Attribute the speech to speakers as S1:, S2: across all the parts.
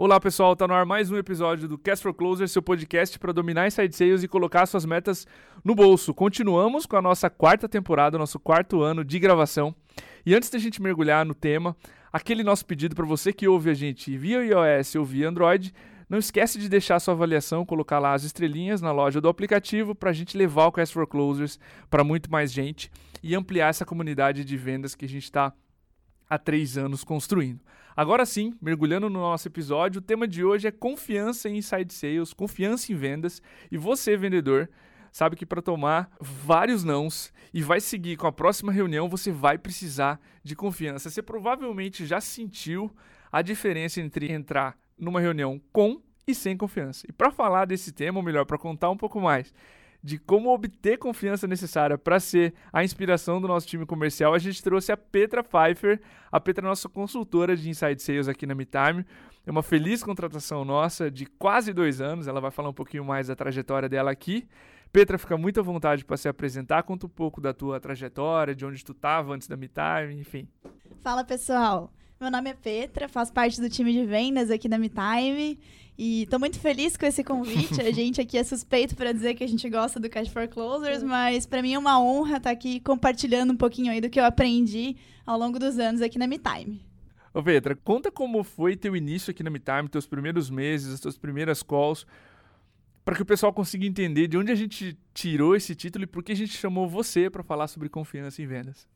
S1: Olá pessoal, tá no ar mais um episódio do Cast for Closer, seu podcast para dominar inside sales e colocar suas metas no bolso. Continuamos com a nossa quarta temporada, nosso quarto ano de gravação. E antes da gente mergulhar no tema, aquele nosso pedido para você que ouve a gente via iOS ou via Android, não esquece de deixar sua avaliação, colocar lá as estrelinhas na loja do aplicativo para a gente levar o Cast for Closers para muito mais gente e ampliar essa comunidade de vendas que a gente está há três anos construindo. Agora sim, mergulhando no nosso episódio, o tema de hoje é confiança em inside sales, confiança em vendas. E você, vendedor, sabe que para tomar vários nãos e vai seguir com a próxima reunião, você vai precisar de confiança. Você provavelmente já sentiu a diferença entre entrar numa reunião com e sem confiança. E para falar desse tema, ou melhor, para contar um pouco mais de como obter confiança necessária para ser a inspiração do nosso time comercial, a gente trouxe a Petra Pfeiffer. A Petra é nossa consultora de Inside Sales aqui na MeTime. É uma feliz contratação nossa de quase dois anos. Ela vai falar um pouquinho mais da trajetória dela aqui. Petra, fica muito à vontade para se apresentar. Conta um pouco da tua trajetória, de onde tu estava antes da MeTime, enfim.
S2: Fala pessoal, meu nome é Petra, faço parte do time de vendas aqui da MeTime. E tô muito feliz com esse convite. A gente aqui é suspeito para dizer que a gente gosta do Cash for Closers, mas para mim é uma honra estar tá aqui compartilhando um pouquinho aí do que eu aprendi ao longo dos anos aqui na MeTime.
S1: Ô Petra, conta como foi teu início aqui na MeTime, teus primeiros meses, as tuas primeiras calls, para que o pessoal consiga entender de onde a gente tirou esse título e por que a gente chamou você para falar sobre confiança em vendas.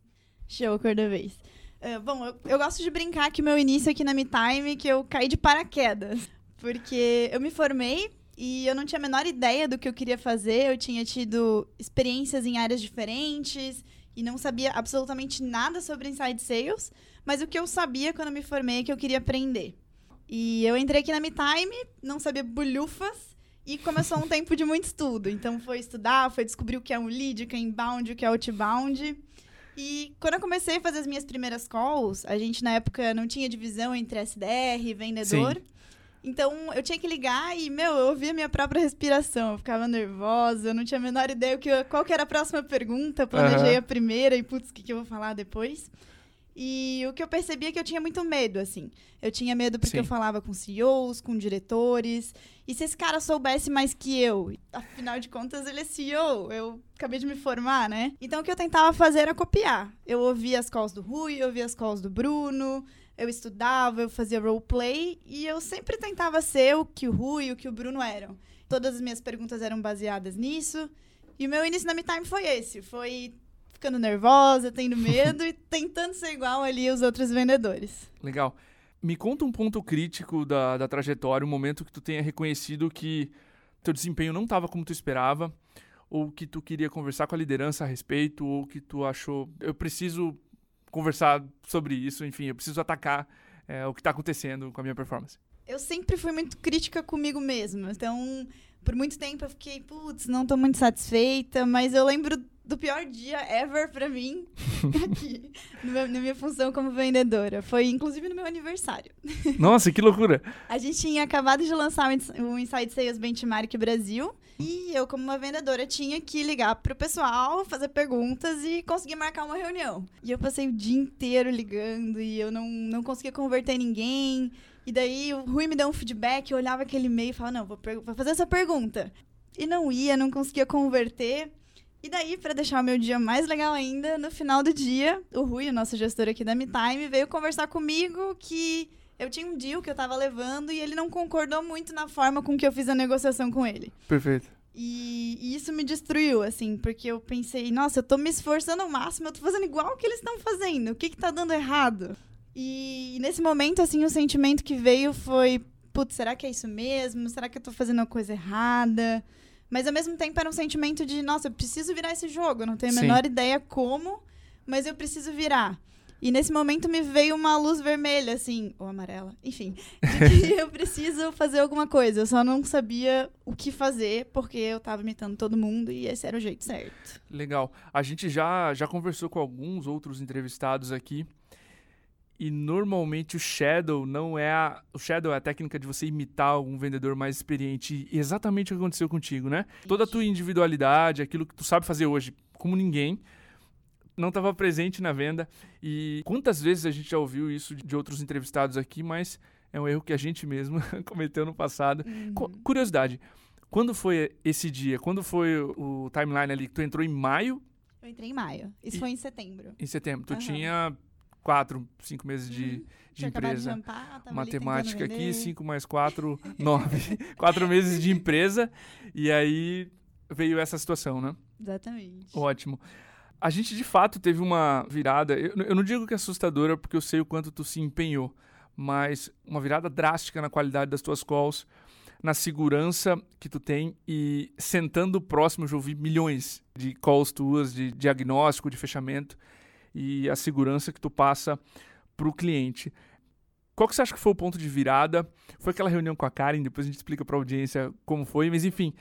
S2: Show, da vez. Uh, bom, eu, eu, gosto de brincar que meu início aqui na MeTime que eu caí de paraquedas. Porque eu me formei e eu não tinha a menor ideia do que eu queria fazer. Eu tinha tido experiências em áreas diferentes e não sabia absolutamente nada sobre inside sales. Mas o que eu sabia quando eu me formei é que eu queria aprender. E eu entrei aqui na MeTime, não sabia bolhufas. E começou um tempo de muito estudo. Então foi estudar, foi descobrir o que é um lead, o que é inbound, o que é outbound. E quando eu comecei a fazer as minhas primeiras calls, a gente na época não tinha divisão entre SDR e vendedor. Sim. Então, eu tinha que ligar e, meu, eu ouvia minha própria respiração. Eu ficava nervosa, eu não tinha a menor ideia que, qual que era a próxima pergunta. Planejei uhum. a primeira e, putz, o que, que eu vou falar depois? E o que eu percebia é que eu tinha muito medo, assim. Eu tinha medo porque Sim. eu falava com CEOs, com diretores. E se esse cara soubesse mais que eu? Afinal de contas, ele é CEO. Eu acabei de me formar, né? Então, o que eu tentava fazer era copiar. Eu ouvia as calls do Rui, eu ouvia as calls do Bruno eu estudava, eu fazia roleplay e eu sempre tentava ser o que o Rui e o que o Bruno eram. Todas as minhas perguntas eram baseadas nisso. E o meu início na Me Time foi esse. Foi ficando nervosa, tendo medo e tentando ser igual ali os outros vendedores.
S1: Legal. Me conta um ponto crítico da, da trajetória, um momento que tu tenha reconhecido que teu desempenho não estava como tu esperava, ou que tu queria conversar com a liderança a respeito, ou que tu achou, eu preciso conversar sobre isso, enfim, eu preciso atacar é, o que está acontecendo com a minha performance.
S2: Eu sempre fui muito crítica comigo mesma, então por muito tempo eu fiquei, putz, não estou muito satisfeita, mas eu lembro do pior dia ever para mim aqui, meu, na minha função como vendedora. Foi inclusive no meu aniversário.
S1: Nossa, que loucura!
S2: a gente tinha acabado de lançar o Inside Sales Benchmark Brasil e eu, como uma vendedora, tinha que ligar pro pessoal, fazer perguntas e conseguir marcar uma reunião. E eu passei o dia inteiro ligando e eu não, não conseguia converter ninguém. E daí o Rui me deu um feedback, eu olhava aquele e-mail e falava, não, vou, vou fazer essa pergunta. E não ia, não conseguia converter. E daí, para deixar o meu dia mais legal ainda, no final do dia, o Rui, o nosso gestor aqui da MeTime, veio conversar comigo que eu tinha um deal que eu tava levando e ele não concordou muito na forma com que eu fiz a negociação com ele.
S1: Perfeito.
S2: E, e isso me destruiu, assim, porque eu pensei, nossa, eu tô me esforçando ao máximo, eu tô fazendo igual o que eles estão fazendo, o que que tá dando errado? E, e nesse momento, assim, o sentimento que veio foi, putz, será que é isso mesmo? Será que eu tô fazendo a coisa errada? Mas ao mesmo tempo era um sentimento de, nossa, eu preciso virar esse jogo. Eu não tenho a menor Sim. ideia como, mas eu preciso virar. E nesse momento me veio uma luz vermelha, assim, ou amarela, enfim, de que eu preciso fazer alguma coisa. Eu só não sabia o que fazer, porque eu tava imitando todo mundo e esse era o jeito certo.
S1: Legal. A gente já, já conversou com alguns outros entrevistados aqui e normalmente o shadow não é a, o shadow é a técnica de você imitar algum vendedor mais experiente. E exatamente o que aconteceu contigo, né? Toda a tua individualidade, aquilo que tu sabe fazer hoje como ninguém, não estava presente na venda. E quantas vezes a gente já ouviu isso de outros entrevistados aqui, mas É um erro que a gente mesmo cometeu no passado.
S2: Uhum.
S1: Cu- Curiosidade, quando foi esse dia? Quando foi o timeline ali? que Tu entrou em maio,
S2: Eu entrei em maio. Isso
S1: E-
S2: foi em setembro.
S1: em setembro. Tu
S2: Aham.
S1: tinha quatro, cinco meses de,
S2: Uhum.
S1: de
S2: de
S1: empresa.
S2: tava ali
S1: Matemática aqui. 5 mais 4, 9. quatro meses de empresa. E aí veio essa situação, né?
S2: Exatamente.
S1: Ótimo. A gente de fato teve uma virada. Eu, eu não digo que é assustadora, porque eu sei o quanto tu se empenhou, mas uma virada drástica na qualidade das tuas calls, na segurança que tu tem e sentando próximo, eu já ouvi milhões de calls tuas, de diagnóstico, de fechamento e a segurança que tu passa para o cliente. Qual que você acha que foi o ponto de virada? Foi aquela reunião com a Karen, depois a gente explica para a audiência como foi, mas enfim,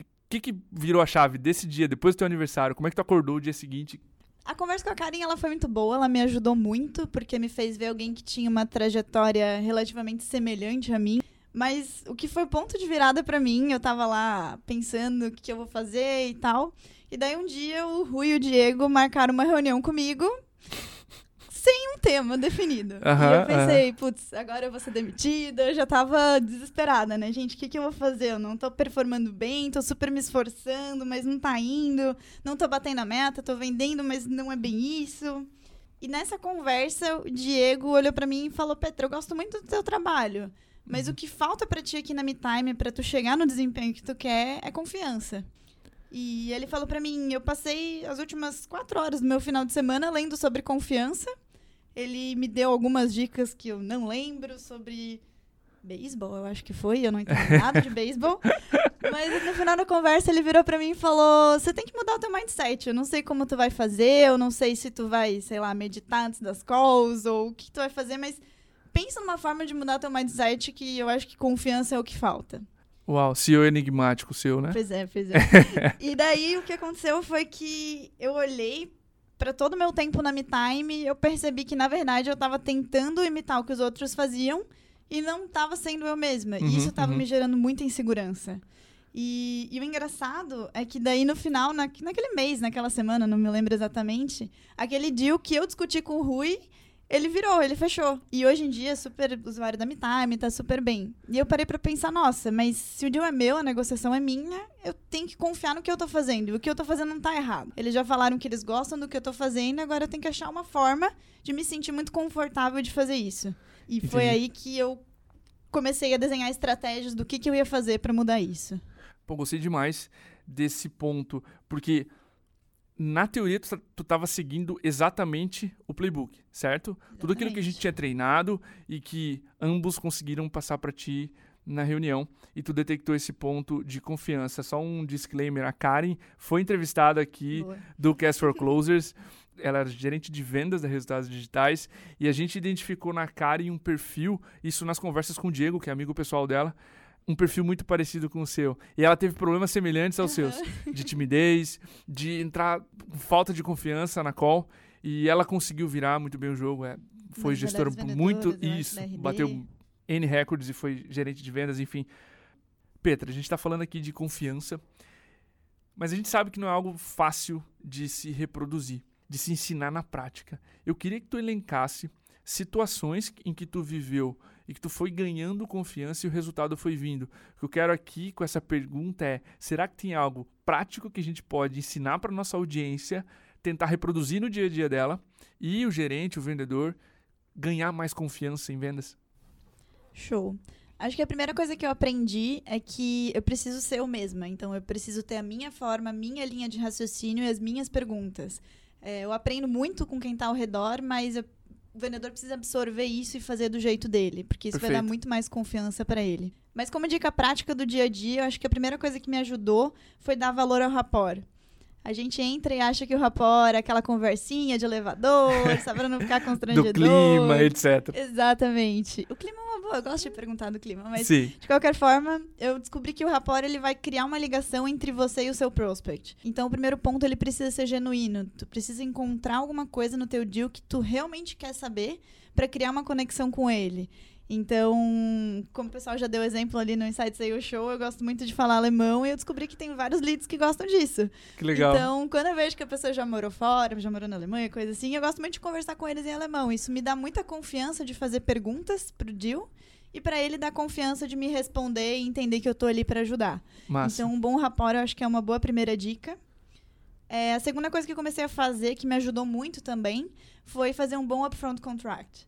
S1: o que, que virou a chave desse dia, depois do teu aniversário? Como é que tu acordou o dia seguinte?
S2: A conversa com a Karen ela foi muito boa, ela me ajudou muito, porque me fez ver alguém que tinha uma trajetória relativamente semelhante a mim. Mas o que foi ponto de virada pra mim, eu tava lá pensando o que, que eu vou fazer e tal. E daí um dia o Rui e o Diego marcaram uma reunião comigo sem um tema definido. e eu pensei, putz, agora eu vou ser demitida. Eu já tava desesperada, né, gente? O que, que eu vou fazer? Eu não tô performando bem, tô super me esforçando, mas não tá indo. Não tô batendo a meta, tô vendendo, mas não é bem isso. E nessa conversa, o Diego olhou pra mim e falou: Petra, eu gosto muito do teu trabalho. Mas o que falta pra ti aqui na MeTime, pra tu chegar no desempenho que tu quer, é confiança. E ele falou pra mim: eu passei as últimas quatro horas do meu final de semana lendo sobre confiança. Ele me deu algumas dicas que eu não lembro sobre beisebol, eu acho que foi. Eu não entendo nada de beisebol. Mas no final da conversa ele virou pra mim e falou: "Você tem que mudar o teu mindset. Eu não sei como tu vai fazer, eu não sei se tu vai, sei lá, meditar antes das calls ou o que tu vai fazer, mas pensa numa forma de mudar teu mindset que eu acho que confiança é o que falta."
S1: Uau, CEO enigmático seu, né?
S2: Pois é, pois é. e daí o que aconteceu foi que eu olhei pra todo o meu tempo na MeTime e eu percebi que na verdade eu tava tentando imitar o que os outros faziam e não tava sendo eu mesma.
S1: Uhum,
S2: e isso tava
S1: uhum.
S2: me gerando muita insegurança. E, e o engraçado é que daí no final, na, naquele mês, naquela semana, não me lembro exatamente, aquele deal que eu discuti com o Rui, ele virou, ele fechou. E hoje em dia é super usuário da MeTime, tá super bem. E eu parei pra pensar, nossa, mas se o deal é meu, a negociação é minha, eu tenho que confiar no que eu tô fazendo. E o que eu tô fazendo não tá errado. Eles já falaram que eles gostam do que eu tô fazendo, agora eu tenho que achar uma forma de me sentir muito confortável de fazer isso. E foi
S1: Entendi.
S2: aí que eu comecei a desenhar estratégias do que, que eu ia fazer pra mudar isso.
S1: Pô, gostei demais desse ponto, porque na teoria tu, tu tava seguindo exatamente o playbook, certo? Tudo aquilo que a gente
S2: Exatamente.
S1: tinha treinado e que ambos conseguiram passar pra ti na reunião e tu detectou esse ponto de confiança. Só um disclaimer, a Karen foi entrevistada aqui
S2: Boa.
S1: do Cast for Closers. Ela era gerente de vendas da Resultados Digitais e a gente identificou na Karen um perfil, isso nas conversas com o Diego, que é amigo pessoal dela, um perfil muito parecido com o seu. E ela teve problemas semelhantes aos seus, de timidez, de entrar com falta de confiança na call, e ela conseguiu virar muito bem o jogo. É, foi
S2: Das
S1: gestora
S2: melhores
S1: muito isso,
S2: RD.
S1: bateu N recordes e foi gerente de vendas, enfim. Petra, a gente está falando aqui de confiança, mas a gente sabe que não é algo fácil de se reproduzir, de se ensinar na prática. Eu queria que tu elencasse situações em que tu viveu e que tu foi ganhando confiança e o resultado foi vindo. O que eu quero aqui com essa pergunta é: será que tem algo prático que a gente pode ensinar para nossa audiência, tentar reproduzir no dia a dia dela e o gerente, o vendedor ganhar mais confiança em vendas?
S2: Show. Acho que a primeira coisa que eu aprendi é que eu preciso ser eu mesma. Então, eu preciso ter a minha forma, a minha linha de raciocínio e as minhas perguntas. É, eu aprendo muito com quem está ao redor, mas eu- o vendedor precisa absorver isso e fazer do jeito dele, porque isso vai
S1: Perfeito.
S2: dar muito mais confiança para ele. Mas como dica prática do dia a dia, eu acho que a primeira coisa que me ajudou foi dar valor ao rapport. A gente entra e acha que o rapport é aquela conversinha de elevador, só pra não ficar
S1: Do
S2: constrangedor.
S1: clima, etc.
S2: Exatamente. O clima é uma boa, eu gosto de perguntar do clima, mas
S1: Sim.
S2: de qualquer forma, eu descobri que o rapport ele vai criar uma ligação entre você e o seu prospect. Então, o primeiro ponto ele precisa ser genuíno. Tu precisa encontrar alguma coisa no teu deal que tu realmente quer saber para criar uma conexão com ele. Então, como o pessoal já deu exemplo ali no Inside Sales Show, eu gosto muito de falar alemão e eu descobri que tem vários leads que gostam disso.
S1: Que legal.
S2: Então, quando eu vejo que a pessoa já morou fora, já morou na Alemanha, coisa assim, eu gosto muito de conversar com eles em alemão. Isso me dá muita confiança de fazer perguntas pro deal e para ele dar confiança de me responder e entender que eu tô ali para ajudar.
S1: Massa.
S2: Então, um bom rapport eu acho que é uma boa primeira dica. É, a segunda coisa que eu comecei a fazer, que me ajudou muito também, foi fazer um bom upfront contract.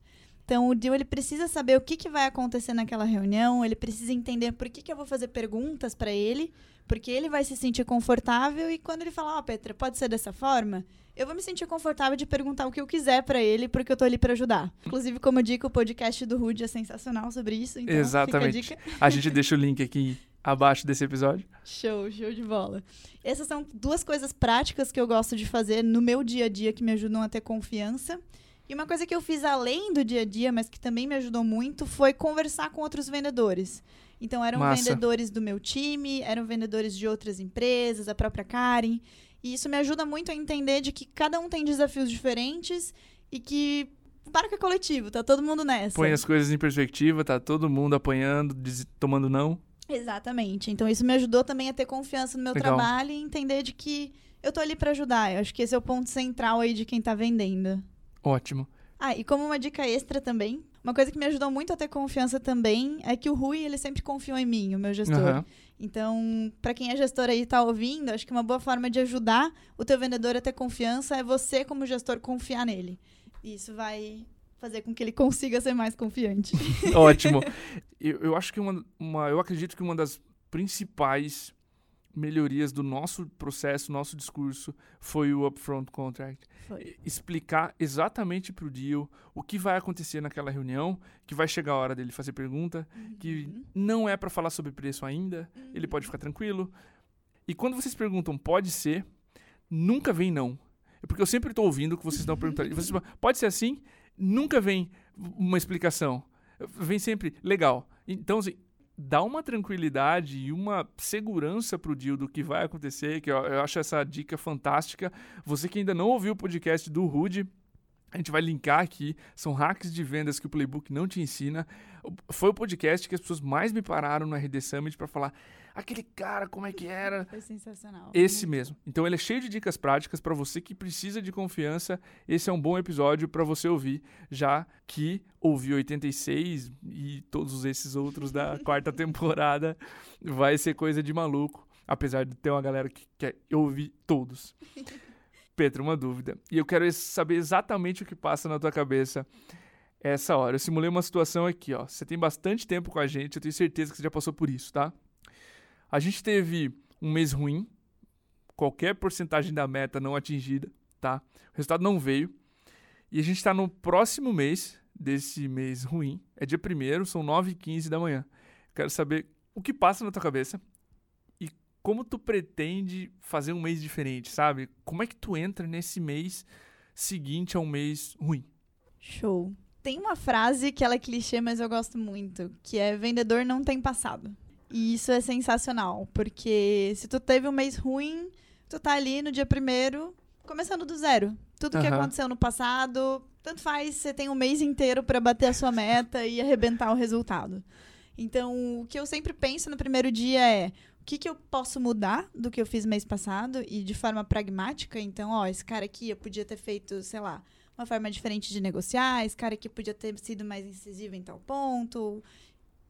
S2: Então, o deal ele precisa saber o que, que vai acontecer naquela reunião, ele precisa entender por que, que eu vou fazer perguntas para ele, porque ele vai se sentir confortável e quando ele falar, ó, oh, Petra, pode ser dessa forma, eu vou me sentir confortável de perguntar o que eu quiser para ele, porque eu tô ali para ajudar. Inclusive, como eu digo, o podcast do Rude é sensacional sobre isso, então
S1: Exatamente. A, a gente deixa o link aqui abaixo desse episódio.
S2: Show, show de bola. Essas são duas coisas práticas que eu gosto de fazer no meu dia a dia que me ajudam a ter confiança. E uma coisa que eu fiz além do dia a dia, mas que também me ajudou muito, foi conversar com outros vendedores. Então, eram Massa. vendedores do meu time, eram vendedores de outras empresas, a própria Karen. E isso me ajuda muito a entender de que cada um tem desafios diferentes e que barco é coletivo, tá todo mundo nessa.
S1: Põe as coisas em perspectiva, tá todo mundo apanhando, tomando não.
S2: Exatamente. Então isso me ajudou também a ter confiança no meu Legal. trabalho e entender de que eu tô ali para ajudar. Eu acho que esse é o ponto central aí de quem tá vendendo.
S1: Ótimo.
S2: Ah, e como uma dica extra também, uma coisa que me ajudou muito a ter confiança também é que o Rui, ele sempre confiou em mim, o meu gestor. Uhum. Então, para quem é gestor aí e tá ouvindo, acho que uma boa forma de ajudar o teu vendedor a ter confiança é você, como gestor, confiar nele. Isso vai fazer com que ele consiga ser mais confiante.
S1: Ótimo. Eu, eu acho que uma, uma, eu acredito que uma das principais melhorias do nosso processo, nosso discurso, foi o upfront contract. Foi. Explicar exatamente para o deal o que vai acontecer naquela reunião, que vai chegar a hora dele fazer pergunta, uhum. que não é para falar sobre preço ainda, uhum. ele pode ficar tranquilo. E quando vocês perguntam pode ser, nunca vem não. É porque eu sempre estou ouvindo o que vocês estão perguntando. Vocês falam, pode ser assim? Nunca vem uma explicação. Vem sempre, legal. Então, assim, dá uma tranquilidade e uma segurança pro deal do que vai acontecer, que eu, eu, acho essa dica fantástica. Você que ainda não ouviu o podcast do Rude, a gente vai linkar aqui, são hacks de vendas que o Playbook não te ensina. Foi o podcast que as pessoas mais me pararam no RD Summit para falar: aquele cara, como é que era?
S2: Foi sensacional.
S1: Esse mesmo. Então ele é cheio de dicas práticas para você que precisa de confiança. Esse é um bom episódio para você ouvir, já que ouviu 86 e todos esses outros da quarta temporada. Vai ser coisa de maluco, apesar de ter uma galera que quer ouvir todos. Pedro, uma dúvida. E eu quero saber exatamente o que passa na tua cabeça essa hora. Eu simulei uma situação aqui, ó. Você tem bastante tempo com a gente, eu tenho certeza que você já passou por isso, tá? A gente teve um mês ruim, qualquer porcentagem da meta não atingida, tá? O resultado não veio. E a gente está no próximo mês desse mês ruim. É dia 1 são 9 e 15 da manhã. Quero saber o que passa na tua cabeça como tu pretende fazer um mês diferente, sabe? Como é que tu entra nesse mês seguinte a um mês ruim?
S2: Show. Tem uma frase que ela é clichê, mas eu gosto muito, que é vendedor não tem passado. E isso é sensacional, porque se tu teve um mês ruim, tu tá ali no dia primeiro, começando do zero. Tudo uhum. que aconteceu no passado, tanto faz, você tem um mês inteiro para bater a sua meta e arrebentar o resultado. Então, o que eu sempre penso no primeiro dia é que, que eu posso mudar do que eu fiz mês passado e de forma pragmática. Então, ó, esse cara aqui eu podia ter feito, sei lá, uma forma diferente de negociar, esse cara aqui podia ter sido mais incisivo em tal ponto.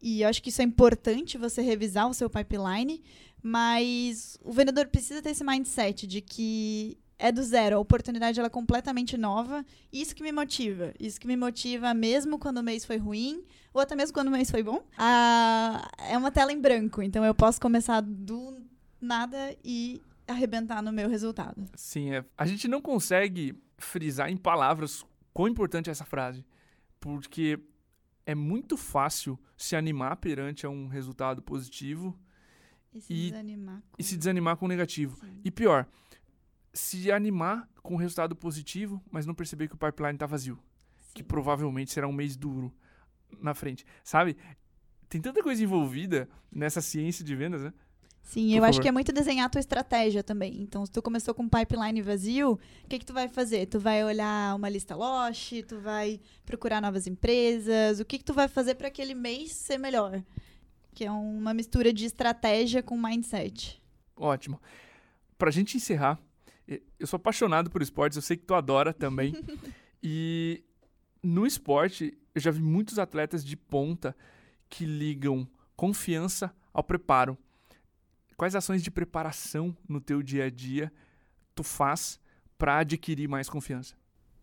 S2: E eu acho que isso é importante você revisar o seu pipeline, mas o vendedor precisa ter esse mindset de que é do zero, a oportunidade ela é completamente nova. Isso que me motiva. Isso que me motiva mesmo quando o mês foi ruim, ou até mesmo quando o mês foi bom. Ah, é uma tela em branco, então eu posso começar do nada e arrebentar no meu resultado.
S1: Sim, é. a gente não consegue frisar em palavras quão importante é essa frase. Porque é muito fácil se animar perante a um resultado positivo
S2: e se, e, desanimar, com...
S1: e se desanimar com o negativo. Sim. E pior, se animar com o resultado positivo, mas não perceber que o pipeline está vazio. Sim. Que provavelmente será um mês duro na frente. Sabe? Tem tanta coisa envolvida nessa ciência de vendas, né?
S2: Sim, Por eu favor. acho que é muito desenhar a tua estratégia também. Então, se tu começou com um pipeline vazio, o que, que tu vai fazer? Tu vai olhar uma lista Lost, tu vai procurar novas empresas, o que, que tu vai fazer para aquele mês ser melhor? Que é uma mistura de estratégia com mindset.
S1: Ótimo. Pra gente encerrar, eu sou apaixonado por esportes, eu sei que tu adora também. e no esporte, eu já vi muitos atletas de ponta que ligam confiança ao preparo. Quais ações de preparação no teu dia a dia tu faz para adquirir mais confiança?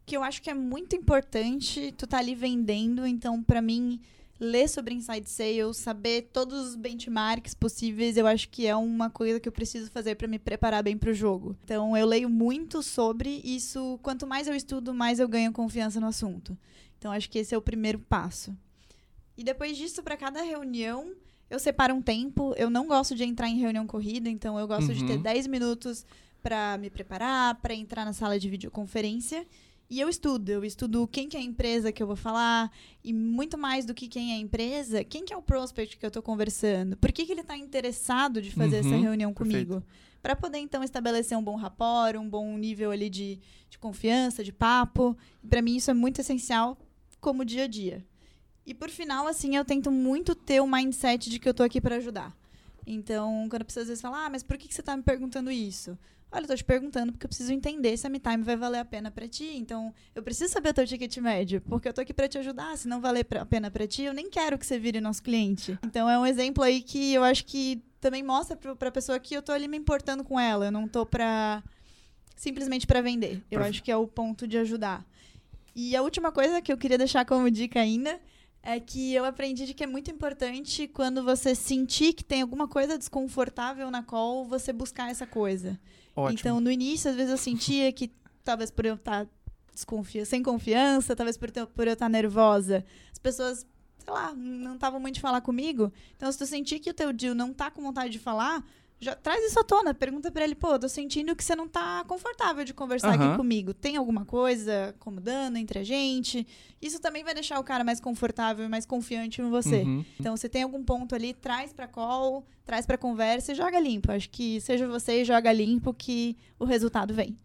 S2: Que eu acho que é muito importante tu tá ali vendendo, então para mim ler sobre inside sales, saber todos os benchmarks possíveis, eu acho que é uma coisa que eu preciso fazer para me preparar bem para o jogo. Então eu leio muito sobre isso, quanto mais eu estudo, mais eu ganho confiança no assunto. Então acho que esse é o primeiro passo. E depois disso, para cada reunião, eu separo um tempo. Eu não gosto de entrar em reunião corrida, então eu gosto uhum. de ter 10 minutos para me preparar, para entrar na sala de videoconferência. E eu estudo, eu estudo quem que é a empresa que eu vou falar, e muito mais do que quem é a empresa, quem que é o prospect que eu estou conversando, por que, que ele está interessado de fazer uhum, essa reunião comigo. Para poder, então, estabelecer um bom rapport, um bom nível ali de, de confiança, de papo. Para mim, isso é muito essencial como dia a dia. E por final, assim, eu tento muito ter o mindset de que eu tô aqui para ajudar. Então, quando a pessoa às vezes fala, ah, mas por que, que você tá me perguntando isso? Olha, eu tô te perguntando porque eu preciso entender se a MeTime vai valer a pena para ti. Então, eu preciso saber o teu ticket médio, porque eu tô aqui para te ajudar. Se não valer a pena para ti, eu nem quero que você vire nosso cliente. Então, é um exemplo aí que eu acho que também mostra para a pessoa que eu tô ali me importando com ela. Eu não tô para simplesmente para vender. Eu acho que é o ponto de ajudar. E a última coisa que eu queria deixar como dica ainda é que eu aprendi de que é muito importante quando você sentir que tem alguma coisa desconfortável na call, você buscar essa coisa. Ótimo. Então, no início, às vezes eu sentia que talvez por eu estar desconfia sem confiança, talvez por, por eu estar nervosa, as pessoas, sei lá, não estavam muito de falar comigo. Então, se tu sentir que o teu deal não tá com vontade de falar, já traz isso à tona, pergunta para ele, pô, tô sentindo que você não tá confortável de conversar uhum. aqui comigo. Tem alguma coisa acomodando entre a gente? Isso também vai deixar o cara mais confortável e mais confiante em você. Uhum. Então, você tem algum ponto ali, traz pra call, traz pra conversa e joga limpo. Acho que seja você e joga limpo que o resultado vem.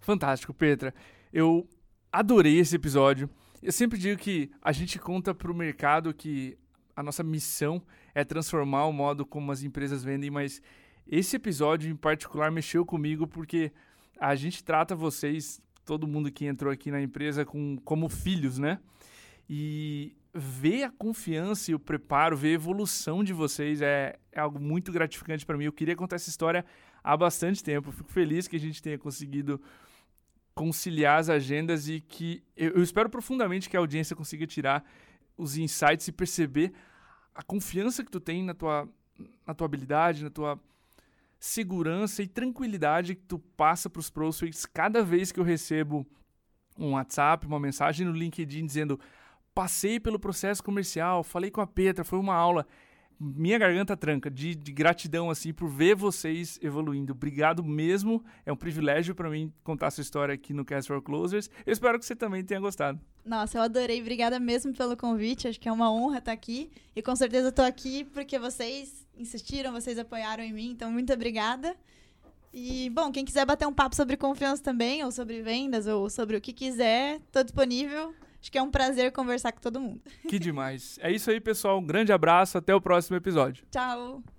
S1: Fantástico, Petra. Eu adorei esse episódio. Eu sempre digo que a gente conta pro mercado que a nossa missão é transformar o modo como as empresas vendem, mas esse episódio em particular mexeu comigo porque a gente trata vocês, todo mundo que entrou aqui na empresa, com, como filhos, né? E ver a confiança e o preparo, ver a evolução de vocês é, é algo muito gratificante para mim. Eu queria contar essa história há bastante tempo. fico feliz que a gente tenha conseguido conciliar as agendas e que eu, eu espero profundamente que a audiência consiga tirar os insights e perceber a confiança que tu tem na tua, na tua habilidade, na tua segurança e tranquilidade que tu passa para os prospects cada vez que eu recebo um WhatsApp, uma mensagem no LinkedIn dizendo passei pelo processo comercial, falei com a Petra, foi uma aula minha garganta tranca de, de, gratidão assim por ver vocês evoluindo. Obrigado mesmo. É um privilégio para mim contar essa história aqui no Cast for Closers. Eu espero que você também tenha gostado.
S2: Nossa, eu adorei. Obrigada mesmo pelo convite. Acho que é uma honra estar aqui. E com certeza estou aqui porque vocês insistiram, vocês apoiaram em mim. Então, muito obrigada. E, bom, quem quiser bater um papo sobre confiança também, ou sobre vendas, ou sobre o que quiser, estou disponível. Acho que é um prazer conversar com todo mundo.
S1: Que demais. É isso aí, pessoal. Um grande abraço. Até o próximo episódio.
S2: Tchau.